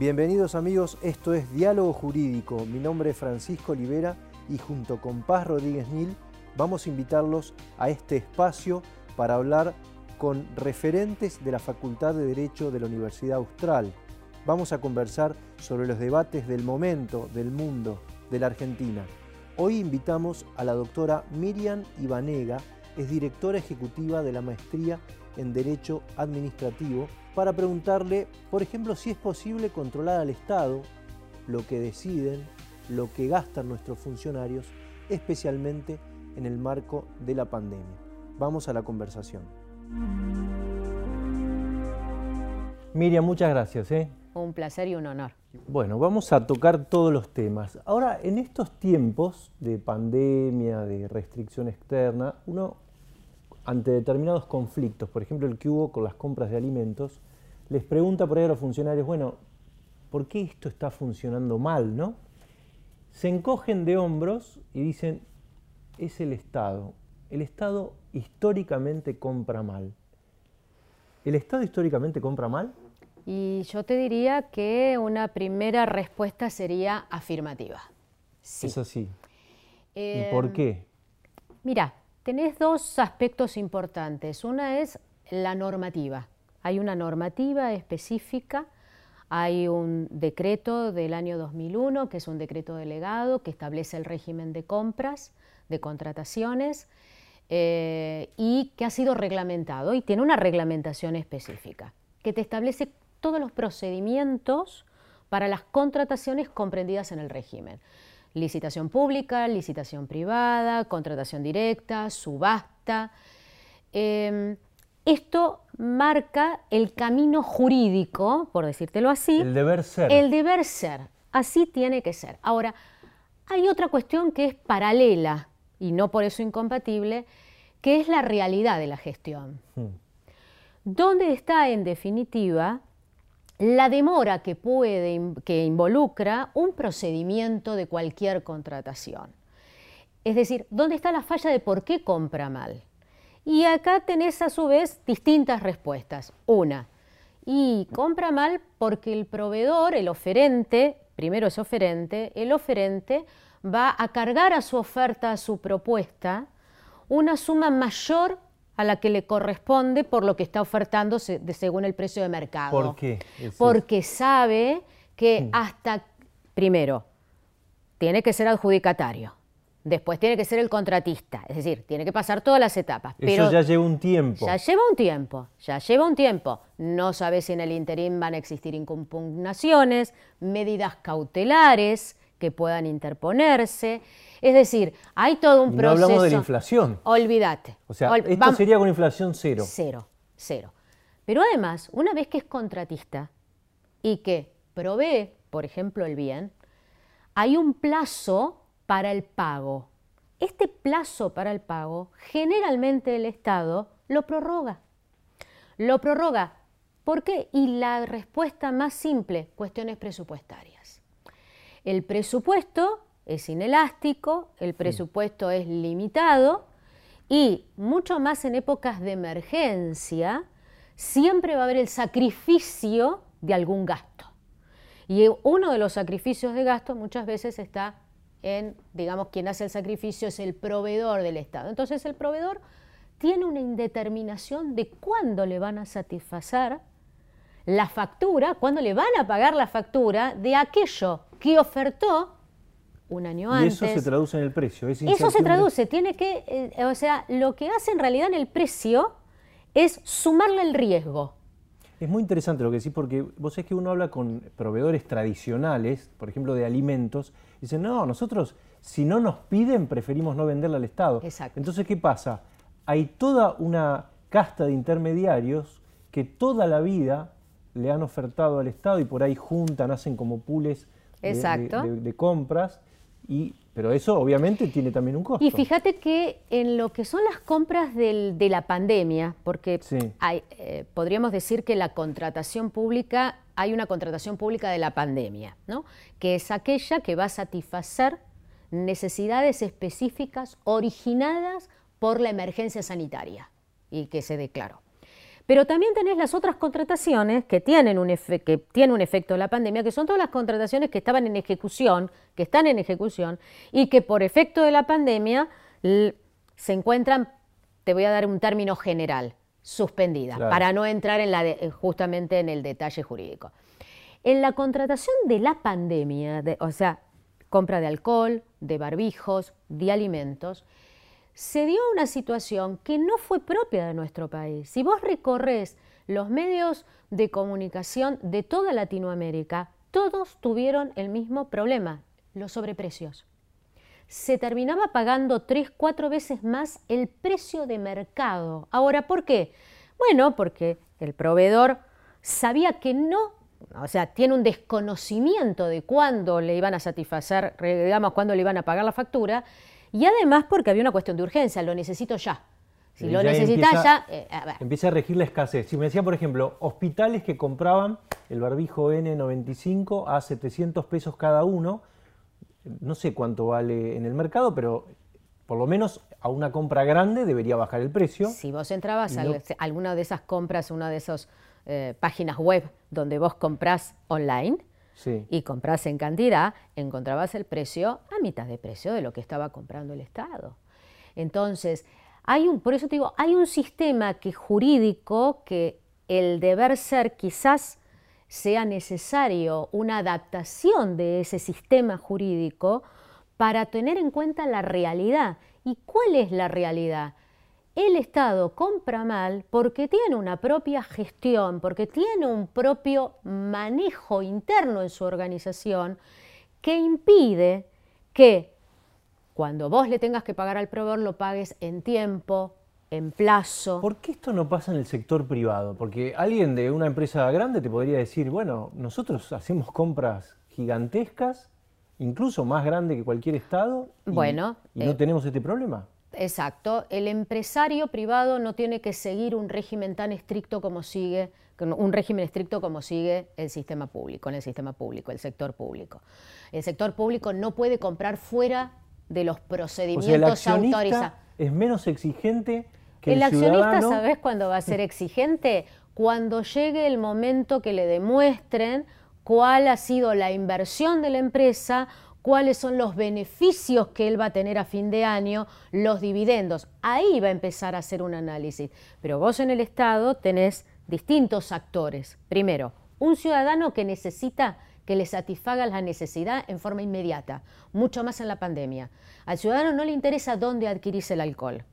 Bienvenidos amigos, esto es Diálogo Jurídico. Mi nombre es Francisco Olivera y junto con Paz Rodríguez Nil vamos a invitarlos a este espacio para hablar con referentes de la Facultad de Derecho de la Universidad Austral. Vamos a conversar sobre los debates del momento, del mundo, de la Argentina. Hoy invitamos a la doctora Miriam Ibanega, es directora ejecutiva de la Maestría en Derecho Administrativo para preguntarle, por ejemplo, si es posible controlar al Estado, lo que deciden, lo que gastan nuestros funcionarios, especialmente en el marco de la pandemia. Vamos a la conversación. Miriam, muchas gracias. ¿eh? Un placer y un honor. Bueno, vamos a tocar todos los temas. Ahora, en estos tiempos de pandemia, de restricción externa, uno ante determinados conflictos, por ejemplo el que hubo con las compras de alimentos, les pregunta por ahí a los funcionarios, bueno, ¿por qué esto está funcionando mal? ¿no? Se encogen de hombros y dicen, es el Estado. El Estado históricamente compra mal. ¿El Estado históricamente compra mal? Y yo te diría que una primera respuesta sería afirmativa. Sí. Es así. ¿Y por em, qué? Mira, tenés dos aspectos importantes. Una es la normativa. Hay una normativa específica, hay un decreto del año 2001, que es un decreto delegado, que establece el régimen de compras, de contrataciones, eh, y que ha sido reglamentado y tiene una reglamentación específica, que te establece todos los procedimientos para las contrataciones comprendidas en el régimen licitación pública, licitación privada, contratación directa, subasta. Em, esto marca el camino jurídico, por decírtelo así. El deber ser. El deber ser. Así tiene que ser. Ahora, hay otra cuestión que es paralela y no por eso incompatible, que es la realidad de la gestión. Hmm. ¿Dónde está, en definitiva, la demora que puede, que involucra un procedimiento de cualquier contratación. Es decir, ¿dónde está la falla de por qué compra mal? Y acá tenés a su vez distintas respuestas. Una, y compra mal porque el proveedor, el oferente, primero es oferente, el oferente va a cargar a su oferta, a su propuesta, una suma mayor a la que le corresponde por lo que está ofertando según el precio de mercado. ¿Por qué? Porque sabe que hasta, primero, tiene que ser adjudicatario. Después tiene que ser el contratista, es decir, tiene que pasar todas las etapas. Eso ya lleva un tiempo. Ya lleva un tiempo, ya lleva un tiempo. No sabe si en el interín van a existir impugnaciones, medidas cautelares que puedan interponerse. Es decir, hay todo un proceso. No hablamos de la inflación. Olvídate. O sea, esto sería con inflación cero. Cero, cero. Pero además, una vez que es contratista y que provee, por ejemplo, el bien, hay un plazo para el pago. Este plazo para el pago, generalmente el Estado lo prorroga. Lo prorroga. ¿Por qué? Y la respuesta más simple, cuestiones presupuestarias. El presupuesto es inelástico, el presupuesto es limitado y mucho más en épocas de emergencia, siempre va a haber el sacrificio de algún gasto. Y uno de los sacrificios de gasto muchas veces está en, digamos, quien hace el sacrificio es el proveedor del Estado. Entonces el proveedor tiene una indeterminación de cuándo le van a satisfacer la factura, cuándo le van a pagar la factura de aquello que ofertó un año antes. Y eso se traduce en el precio. eso se traduce, tiene que, eh, o sea, lo que hace en realidad en el precio es sumarle el riesgo. Es muy interesante lo que decís porque vos es que uno habla con proveedores tradicionales, por ejemplo de alimentos, y dicen, no, nosotros si no nos piden preferimos no venderle al Estado. Exacto. Entonces, ¿qué pasa? Hay toda una casta de intermediarios que toda la vida le han ofertado al Estado y por ahí juntan, hacen como pules de compras pero eso obviamente tiene también un costo. Y fíjate que en lo que son las compras de la pandemia, porque eh, podríamos decir que la contratación pública, hay una contratación pública de la pandemia, ¿no? que es aquella que va a satisfacer necesidades específicas originadas por la emergencia sanitaria y que se declaró. Pero también tenés las otras contrataciones que tienen un, que tiene un efecto de la pandemia, que son todas las contrataciones que estaban en ejecución, que están en ejecución, y que por efecto de la pandemia se encuentran, te voy a dar un término general, suspendidas, para no entrar en la justamente en el detalle jurídico. En la contratación de la pandemia, o sea, compra de alcohol, de barbijos, de alimentos, se dio una situación que no fue propia de nuestro país. Si vos recorres los medios de comunicación de toda Latinoamérica, todos tuvieron el mismo problema, los sobreprecios. Se terminaba pagando tres, cuatro veces más el precio de mercado. Ahora, ¿por qué? Bueno, porque el proveedor sabía que no o sea, tiene un desconocimiento de cuándo le iban a satisfacer, digamos, cuándo le iban a pagar la factura, y además porque había una cuestión de urgencia, lo necesito ya. Si lo necesitas ya... Eh, empieza a regir la escasez. Si me decía, por ejemplo, hospitales que compraban el barbijo N95 a 700 pesos cada uno, no sé cuánto vale en el mercado, pero por lo menos a una compra grande debería bajar el precio. Si vos entrabas a alguna de esas compras, una de esas eh, páginas web donde vos comprás online y comprás en cantidad, encontrabas el precio a mitad de precio de lo que estaba comprando el Estado. Entonces, hay un, por eso te digo, hay un sistema que jurídico que el deber ser quizás sea necesario una adaptación de ese sistema jurídico para tener en cuenta la realidad. ¿Y cuál es la realidad? El Estado compra mal porque tiene una propia gestión, porque tiene un propio manejo interno en su organización que impide que cuando vos le tengas que pagar al proveedor lo pagues en tiempo, en plazo. ¿Por qué esto no pasa en el sector privado? Porque alguien de una empresa grande te podría decir, bueno, nosotros hacemos compras gigantescas incluso más grande que cualquier Estado, y, bueno, y no eh, tenemos este problema. Exacto, el empresario privado no tiene que seguir un régimen tan estricto como sigue, un régimen estricto como sigue el sistema público, en el sistema público, el sector público. El sector público no puede comprar fuera de los procedimientos autorizados. Es menos exigente que el, el accionista, ¿sabes cuándo va a ser exigente? Cuando llegue el momento que le demuestren cuál ha sido la inversión de la empresa, cuáles son los beneficios que él va a tener a fin de año, los dividendos. Ahí va a empezar a hacer un análisis. Pero vos en el Estado tenés distintos actores. Primero, un ciudadano que necesita que le satisfaga la necesidad en forma inmediata, mucho más en la pandemia. Al ciudadano no le interesa dónde adquirís el alcohol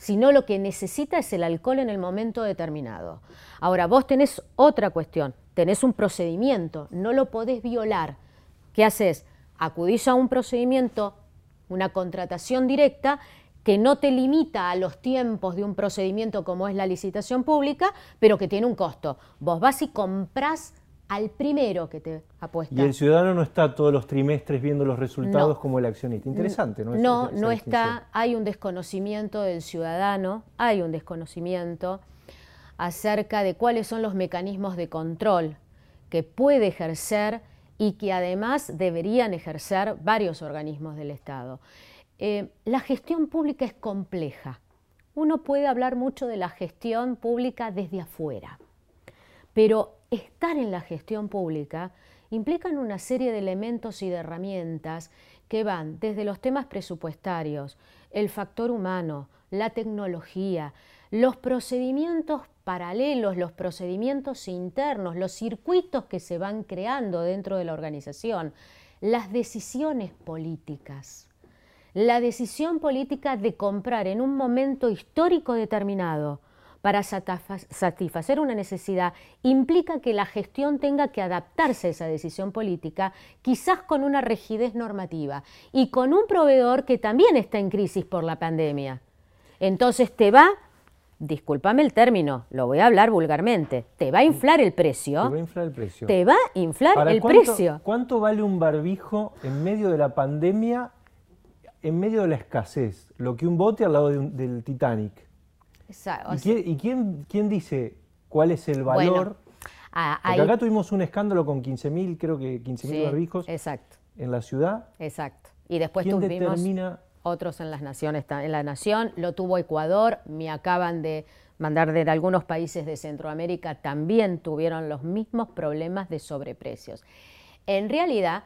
sino lo que necesita es el alcohol en el momento determinado. Ahora, vos tenés otra cuestión, tenés un procedimiento, no lo podés violar. ¿Qué haces? Acudís a un procedimiento, una contratación directa, que no te limita a los tiempos de un procedimiento como es la licitación pública, pero que tiene un costo. Vos vas y comprás al primero que te apuesta. Y el ciudadano no está todos los trimestres viendo los resultados como el accionista. Interesante, ¿no? No, no está. Hay un desconocimiento del ciudadano, hay un desconocimiento acerca de cuáles son los mecanismos de control que puede ejercer y que además deberían ejercer varios organismos del Estado. Eh, la gestión pública es compleja. Uno puede hablar mucho de la gestión pública desde afuera, pero estar en la gestión pública implican una serie de elementos y de herramientas que van desde los temas presupuestarios, el factor humano, la tecnología, los procedimientos paralelos, los procedimientos internos, los circuitos que se van creando dentro de la organización, las decisiones políticas. La decisión política de comprar en un momento histórico determinado para satisfacer una necesidad implica que la gestión tenga que adaptarse a esa decisión política, quizás con una rigidez normativa y con un proveedor que también está en crisis por la pandemia. Entonces te va, discúlpame el término, lo voy a hablar vulgarmente, te va a inflar el precio. Te va a inflar el precio. Te va a inflar el precio. ¿Cuánto vale un barbijo en medio de la pandemia, en medio de la escasez? Lo que un bote al lado del Titanic. ¿Y, quién, quién, dice cuál es el valor? Porque acá tuvimos un escándalo con 15.000, creo que 15.000 barbijos exacto. en la ciudad. Exacto. Y después tuvimos otros en las naciones. En la nación lo tuvo Ecuador, me acaban de mandar de algunos países de Centroamérica también tuvieron los mismos problemas de sobreprecios. En realidad,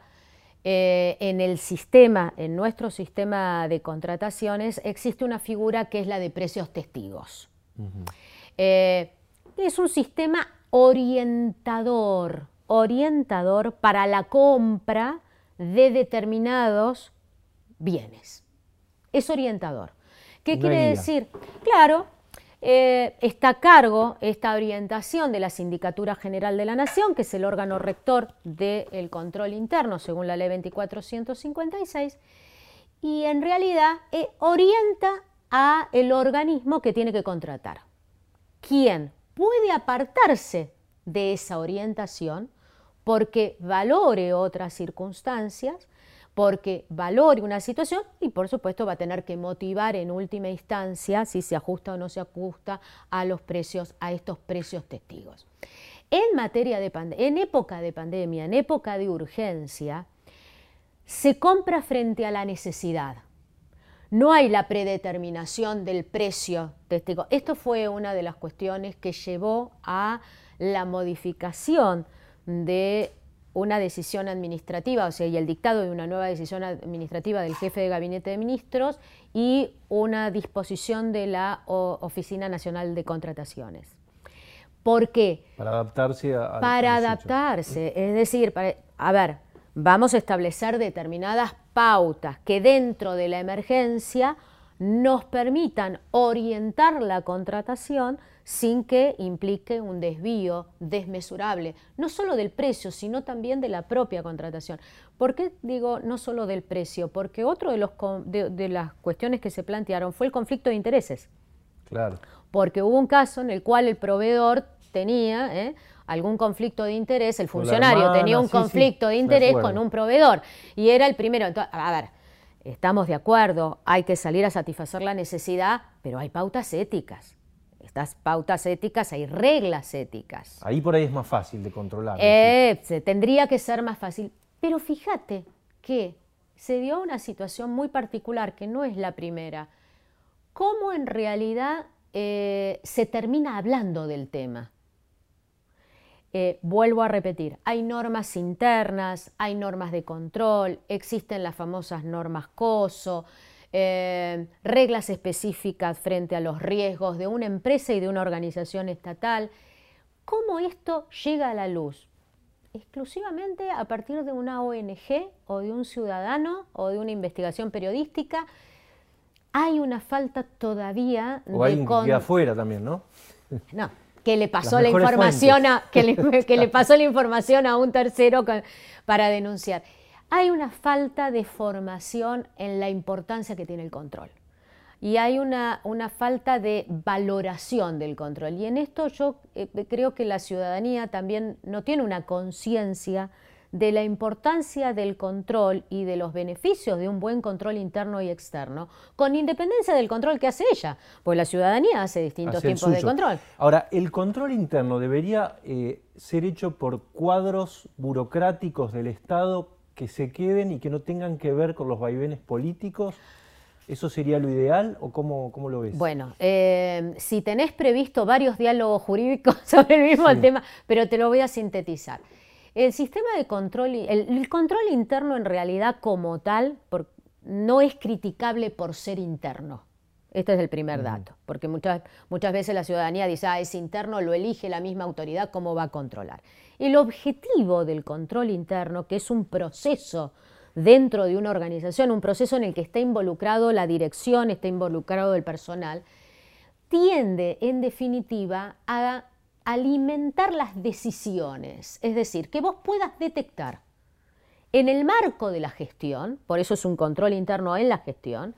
eh, en el sistema, en nuestro sistema de contrataciones, existe una figura que es la de precios testigos. Eh, es un sistema orientador, orientador para la compra de determinados bienes. Es orientador. ¿Qué quiere decir? Claro, eh, está a cargo esta orientación de la Sindicatura General de la Nación, que es el órgano rector del control interno, según la ley 2456, y en realidad eh, orienta a el organismo que tiene que contratar. ¿Quién puede apartarse de esa orientación porque valore otras circunstancias porque valore una situación y por supuesto va a tener que motivar en última instancia si se ajusta o no se ajusta a los precios, a estos precios testigos. En materia de en época de pandemia, en época de urgencia, se compra frente a la necesidad. No hay la predeterminación del precio testigo. Esto fue una de las cuestiones que llevó a la modificación de una decisión administrativa, o sea, y el dictado de una nueva decisión administrativa del jefe de gabinete de ministros y una disposición de la Oficina Nacional de Contrataciones. ¿Por qué? Para adaptarse a... Para adaptarse, es decir, a ver, vamos a establecer determinadas pautas que dentro de la emergencia nos permitan orientar la contratación sin que implique un desvío desmesurable, no solo del precio, sino también de la propia contratación. ¿Por qué digo no solo del precio? Porque otro de, los, de, las cuestiones que se plantearon fue el conflicto de intereses. Claro. Porque hubo un caso en el cual el proveedor tenía ¿eh? algún conflicto de interés, el funcionario tenía un conflicto de interés con un proveedor y era el primero. a ver, estamos de acuerdo, hay que salir a satisfacer la necesidad, pero hay pautas éticas estas pautas éticas, hay reglas éticas. Ahí por ahí es más fácil de controlar. Eh, tendría que ser más fácil. Pero fíjate que se dio una situación muy particular, que no es la primera. ¿Cómo en realidad eh, se termina hablando del tema? Eh, vuelvo a repetir, hay normas internas, hay normas de control, existen las famosas normas COSO, eh, reglas específicas frente a los riesgos de una empresa y de una organización estatal. ¿Cómo esto llega a la luz? Exclusivamente a partir de una ONG o de un ciudadano o de una investigación periodística. Hay una falta todavía o de... Con... afuera también, ¿no? No, que le pasó la información a, que le, pasó la información a un tercero para denunciar hay una falta de formación en la importancia que tiene el control. Y hay una, falta de valoración del control. Y en esto yo eh, creo que la ciudadanía también no tiene una conciencia de la importancia del control y de los beneficios de un buen control interno y externo, con independencia del control que hace ella, pues la ciudadanía hace distintos tipos de control. Ahora, el control interno debería eh, ser hecho por cuadros burocráticos del Estado que se queden y que no tengan que ver con los vaivenes políticos? ¿Eso sería lo ideal o cómo, cómo lo ves? Bueno, eh, si tenés previsto varios diálogos jurídicos sobre el mismo tema, pero te lo voy a sintetizar. El sistema de control, el, control interno en realidad como tal no es criticable por ser interno. Este es el primer dato, porque muchas, muchas veces la ciudadanía dice, ah, es interno, lo elige la misma autoridad, ¿cómo va a controlar? El objetivo del control interno, que es un proceso dentro de una organización, un proceso en el que está involucrado la dirección, está involucrado el personal, tiende en definitiva a alimentar las decisiones, es decir, que vos puedas detectar en el marco de la gestión, por eso es un control interno en la gestión,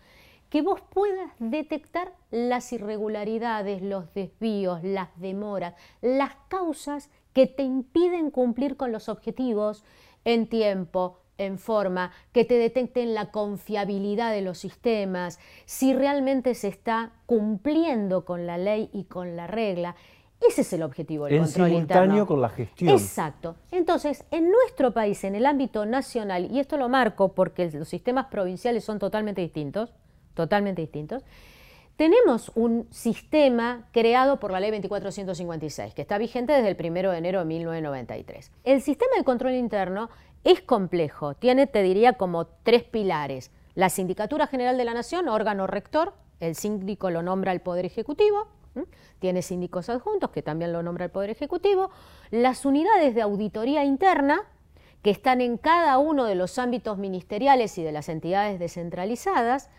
que vos puedas detectar las irregularidades, los desvíos, las demoras, las causas que te impiden cumplir con los objetivos en tiempo, en forma, que te detecten la confiabilidad de los sistemas, si realmente se está cumpliendo con la ley y con la regla. Ese es el objetivo del control simultáneo con la gestión. Exacto. Entonces, en nuestro país, en el ámbito nacional, y esto lo marco porque los sistemas provinciales son totalmente distintos, totalmente distintos, tenemos un sistema creado por la ley 2456, que está vigente desde el 1 de enero de 1993. El sistema de control interno es complejo, tiene, te diría, como tres pilares. La Sindicatura General de la Nación, órgano rector, el síndico lo nombra el Poder Ejecutivo, tiene síndicos adjuntos que también lo nombra el Poder Ejecutivo, las unidades de auditoría interna, que están en cada uno de los ámbitos ministeriales y de las entidades descentralizadas,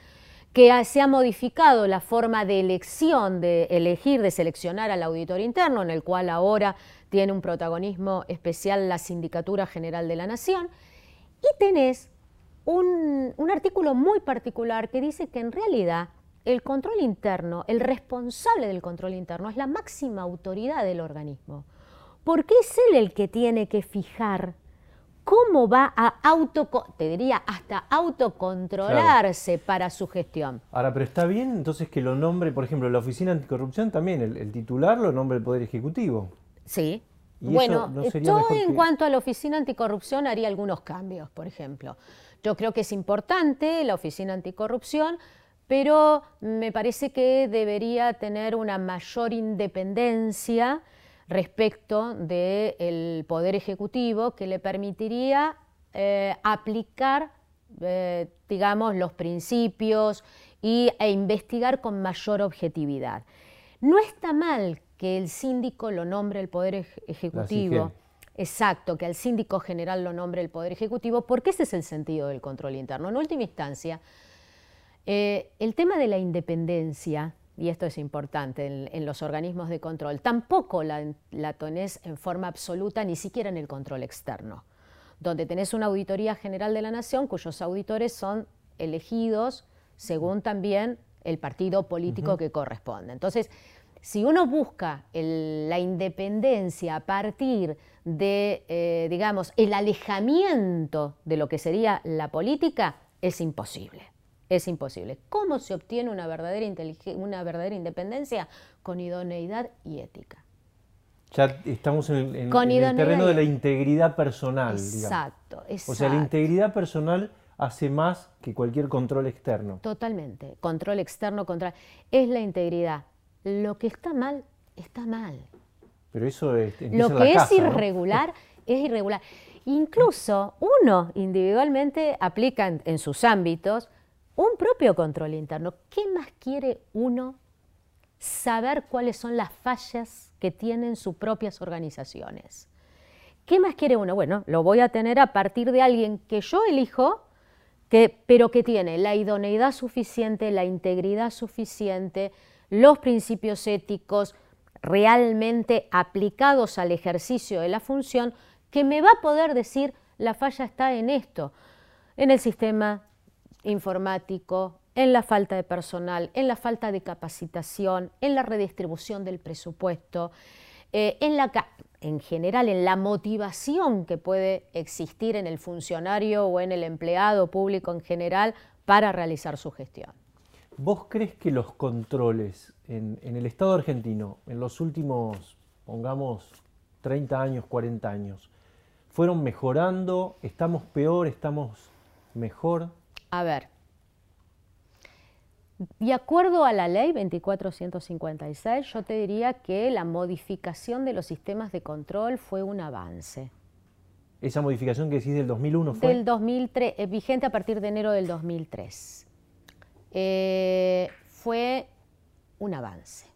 que se ha modificado la forma de elección, de elegir, de seleccionar al auditor interno, en el cual ahora tiene un protagonismo especial la Sindicatura General de la Nación, y tenés un, un artículo muy particular que dice que en realidad el control interno, el responsable del control interno es la máxima autoridad del organismo, porque es él el que tiene que fijar cómo va a auto, te diría, hasta autocontrolarse para su gestión. Ahora, pero está bien entonces que lo nombre, por ejemplo, la Oficina Anticorrupción también, el, titular lo nombre el Poder Ejecutivo. Sí. bueno, yo en cuanto a la Oficina Anticorrupción haría algunos cambios, por ejemplo. Yo creo que es importante la Oficina Anticorrupción, pero me parece que debería tener una mayor independencia respecto del Poder Ejecutivo que le permitiría eh, aplicar, eh, digamos, los principios y, e investigar con mayor objetividad. No está mal que el síndico lo nombre el Poder Ejecutivo. Exacto, que al síndico general lo nombre el Poder Ejecutivo, porque ese es el sentido del control interno. En última instancia, eh, el tema de la independencia y esto es importante en, los organismos de control, tampoco la, la tenés en forma absoluta, ni siquiera en el control externo, donde tenés una auditoría general de la nación cuyos auditores son elegidos según también el partido político que corresponde. Entonces, si uno busca la independencia a partir de, eh, digamos, el alejamiento de lo que sería la política, es imposible. Es imposible. ¿Cómo se obtiene una verdadera, una verdadera independencia? Con idoneidad y ética. Ya estamos en, el terreno de la integridad personal. Exacto, exacto. O sea, la integridad personal hace más que cualquier control externo. Totalmente. Control externo, control. Es la integridad. Lo que está mal, está mal. Pero eso es. Lo que es irregular, es irregular. Incluso uno individualmente aplica en sus ámbitos un propio control interno. ¿Qué más quiere uno saber cuáles son las fallas que tienen sus propias organizaciones? ¿Qué más quiere uno? Bueno, lo voy a tener a partir de alguien que yo elijo, que, pero que tiene la idoneidad suficiente, la integridad suficiente, los principios éticos realmente aplicados al ejercicio de la función, que me va a poder decir la falla está en esto, en el sistema informático, en la falta de personal, en la falta de capacitación, en la redistribución del presupuesto, eh, en, la, en general en la motivación que puede existir en el funcionario o en el empleado público en general para realizar su gestión. ¿Vos crees que los controles en, en el Estado argentino en los últimos, pongamos, 30 años, 40 años, fueron mejorando? ¿Estamos peor? ¿Estamos mejor? A ver, de acuerdo a la ley 2456, yo te diría que la modificación de los sistemas de control fue un avance. ¿Esa modificación que decís del 2001 fue? Del 2003, eh, vigente a partir de enero del 2003. Eh, fue un avance,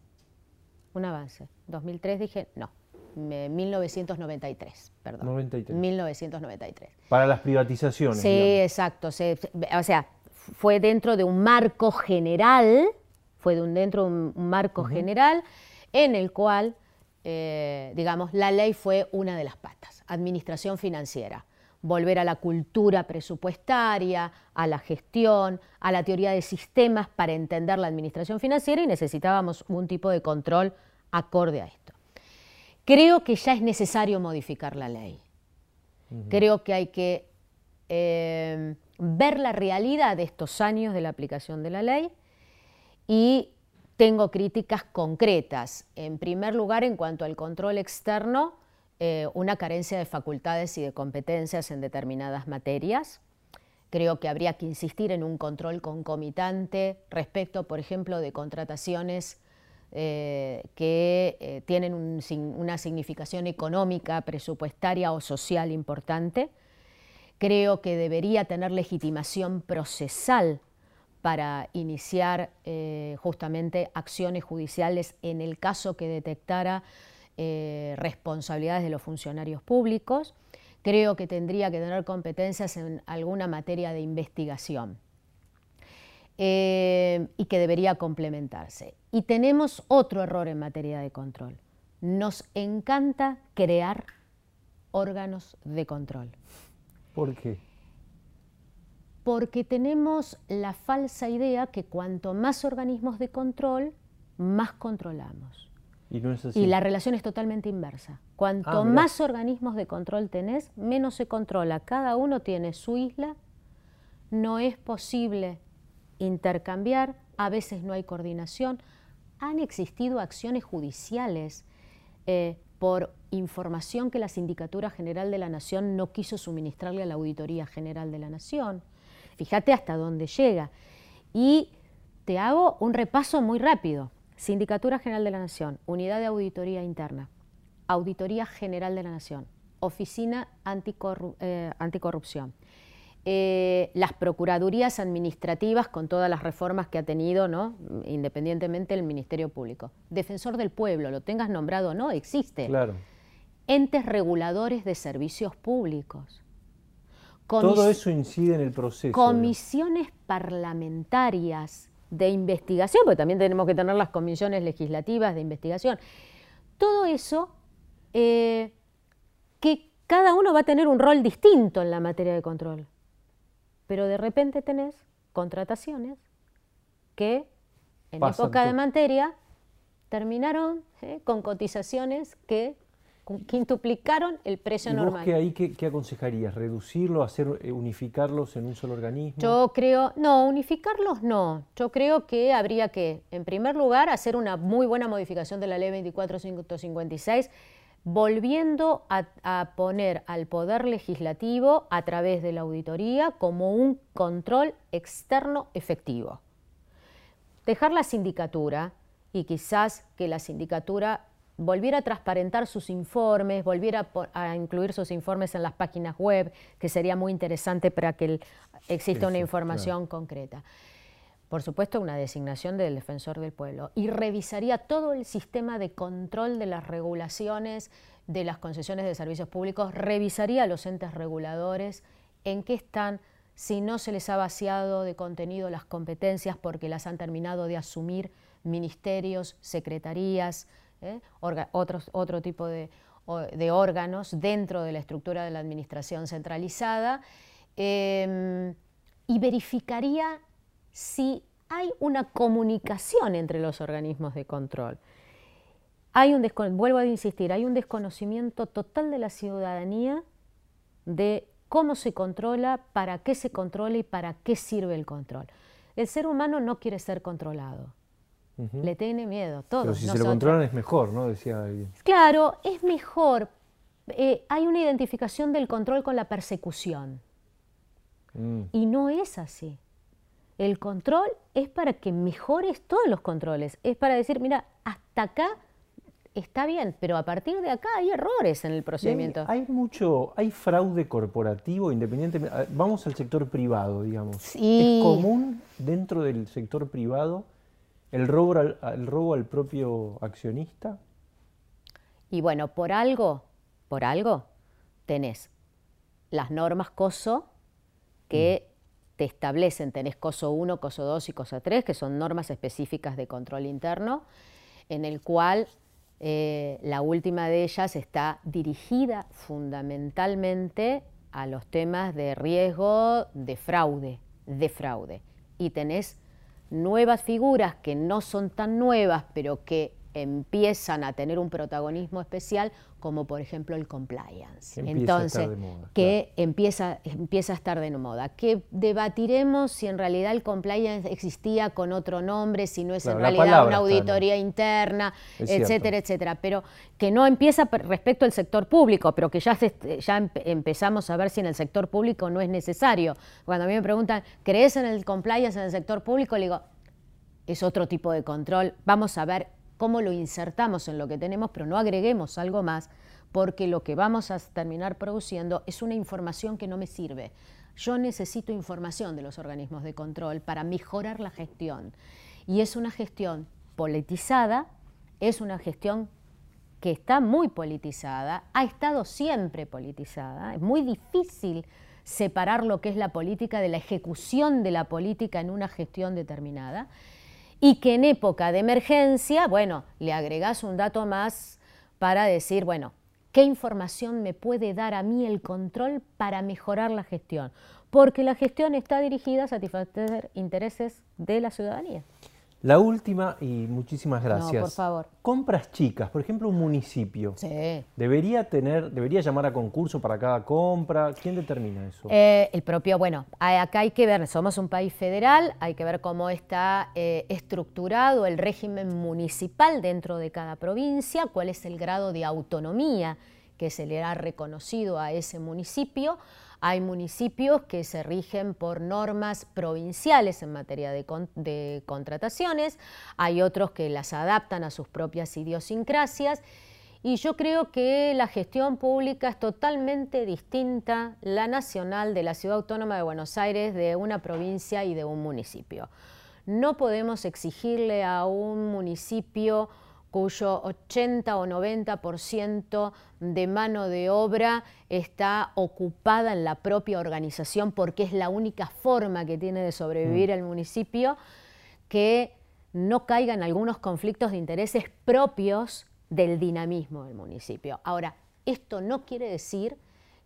un avance. 2003 dije, no, 1993, perdón. 93. 1993. Para las privatizaciones. Sí, exacto. o sea, fue dentro de un marco general, fue dentro de un, marco general en el cual, eh, digamos, la ley fue una de las patas. Administración financiera. Volver a la cultura presupuestaria, a la gestión, a la teoría de sistemas para entender la administración financiera y necesitábamos un tipo de control acorde a esto. Creo que ya es necesario modificar la ley. Creo que hay que eh, ver la realidad de estos años de la aplicación de la ley y tengo críticas concretas. En primer lugar, en cuanto al control externo, eh, una carencia de facultades y de competencias en determinadas materias. Creo que habría que insistir en un control concomitante respecto, por ejemplo, de contrataciones eh, que eh, tienen una significación económica, presupuestaria o social importante. Creo que debería tener legitimación procesal para iniciar eh, justamente acciones judiciales en el caso que detectara responsabilidades de los funcionarios públicos. Creo que tendría que tener competencias en alguna materia de investigación eh, y que debería complementarse. Y tenemos otro error en materia de control. Nos encanta crear órganos de control. ¿Por qué? Porque tenemos la falsa idea que cuanto más organismos de control, más controlamos. Y, la relación es totalmente inversa. Cuanto ah, más organismos de control tenés, menos se controla. Cada uno tiene su isla, no es posible intercambiar, a veces no hay coordinación. Han existido acciones judiciales eh, por información que la Sindicatura General de la Nación no quiso suministrarle a la Auditoría General de la Nación. Fíjate hasta dónde llega. Y te hago un repaso muy rápido. Sindicatura General de la Nación, Unidad de Auditoría Interna, Auditoría General de la Nación, Oficina eh, Anticorrupción, eh, las Procuradurías Administrativas con todas las reformas que ha tenido, ¿no? independientemente del Ministerio Público, Defensor del Pueblo, lo tengas nombrado o no, existe. Claro. Entes reguladores de servicios públicos. Todo eso incide en el proceso. Comisiones parlamentarias de investigación, porque también tenemos que tener las comisiones legislativas de investigación. Todo eso, eh, que cada uno va a tener un rol distinto en la materia de control. Pero de repente tenés contrataciones que en época de materia terminaron eh, con cotizaciones que quintuplicaron el precio ¿Y normal. Vos qué ahí qué, aconsejarías? ¿Reducirlo, hacer, eh, unificarlos en un solo organismo? Yo creo, no, unificarlos no. Yo creo que habría que, en primer lugar, hacer una muy buena modificación de la ley 24556, volviendo a, a poner al Poder Legislativo a través de la auditoría como un control externo efectivo. Dejar la sindicatura y quizás que la sindicatura volviera a transparentar sus informes, volviera a, incluir sus informes en las páginas web, que sería muy interesante para que exista una información concreta. Por supuesto, una designación del defensor del pueblo. Y revisaría todo el sistema de control de las regulaciones de las concesiones de servicios públicos, revisaría los entes reguladores en qué están, si no se les ha vaciado de contenido las competencias porque las han terminado de asumir ministerios, secretarías, ¿eh? otros, otro tipo de, órganos dentro de la estructura de la administración centralizada em, y verificaría si hay una comunicación entre los organismos de control. Hay un vuelvo a insistir, hay un desconocimiento total de la ciudadanía de cómo se controla, para qué se controla y para qué sirve el control. El ser humano no quiere ser controlado. Le tiene miedo, todos. Pero si se lo controlan es mejor, ¿no? Decía alguien. Claro, es mejor. Eh, hay una identificación del control con la persecución. Mm. Y no es así. El control es para que mejores todos los controles. Es para decir, mira, hasta acá está bien, pero a partir de acá hay errores en el procedimiento. Hay, mucho, hay fraude corporativo independientemente. Vamos al sector privado, digamos. Sí. ¿Es común dentro del sector privado ¿El robo al, robo al propio accionista? Y bueno, por algo, por algo, tenés las normas COSO que mm. Establecen, tenés COSO 1, COSO 2 y COSO 3, que son normas específicas de control interno, en el cual eh, la última de ellas está dirigida fundamentalmente a los temas de riesgo de fraude, de fraude. Y tenés nuevas figuras que no son tan nuevas, pero que empiezan a tener un protagonismo especial, como por ejemplo el compliance. Entonces, que empieza, empieza a estar de moda. Que debatiremos si en realidad el compliance existía con otro nombre, si no es en realidad una auditoría interna, etcétera, etcétera. Pero que no empieza respecto al sector público, pero que ya, ya empezamos a ver si en el sector público no es necesario. Cuando a mí me preguntan, ¿crees en el compliance en el sector público? Le digo, es otro tipo de control. Vamos a ver cómo lo insertamos en lo que tenemos, pero no agreguemos algo más, porque lo que vamos a terminar produciendo es una información que no me sirve. Yo necesito información de los organismos de control para mejorar la gestión. Y es una gestión politizada, es una gestión que está muy politizada, ha estado siempre politizada, es muy difícil separar lo que es la política de la ejecución de la política en una gestión determinada y que en época de emergencia, bueno, le agregás un dato más para decir, bueno, ¿qué información me puede dar a mí el control para mejorar la gestión? Porque la gestión está dirigida a satisfacer intereses de la ciudadanía. La última, y muchísimas gracias. No, por favor. Compras chicas, por ejemplo, un municipio. Sí. ¿Debería tener, debería llamar a concurso para cada compra? ¿Quién determina eso? Eh, el propio, bueno, acá hay que ver, somos un país federal, hay que ver cómo está eh, estructurado el régimen municipal dentro de cada provincia, cuál es el grado de autonomía que se le ha reconocido a ese municipio. Hay municipios que se rigen por normas provinciales en materia de, contrataciones, hay otros que las adaptan a sus propias idiosincrasias y yo creo que la gestión pública es totalmente distinta, la nacional de la Ciudad Autónoma de Buenos Aires, de una provincia y de un municipio. No podemos exigirle a un municipio cuyo 80 o 90% de mano de obra está ocupada en la propia organización porque es la única forma que tiene de sobrevivir mm. el municipio, que no caigan algunos conflictos de intereses propios del dinamismo del municipio. Ahora, esto no quiere decir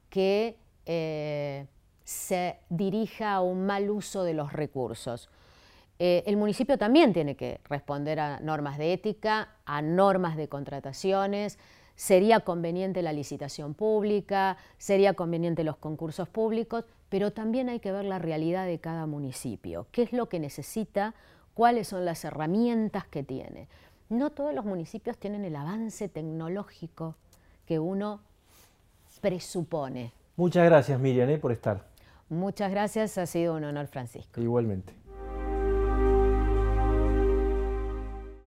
que eh, se dirija a un mal uso de los recursos. Eh, el municipio también tiene que responder a normas de ética, a normas de contrataciones, sería conveniente la licitación pública, sería conveniente los concursos públicos, pero también hay que ver la realidad de cada municipio, qué es lo que necesita, cuáles son las herramientas que tiene. No todos los municipios tienen el avance tecnológico que uno presupone. Muchas gracias Miriam eh, por estar. Muchas gracias, ha sido un honor Francisco. Igualmente.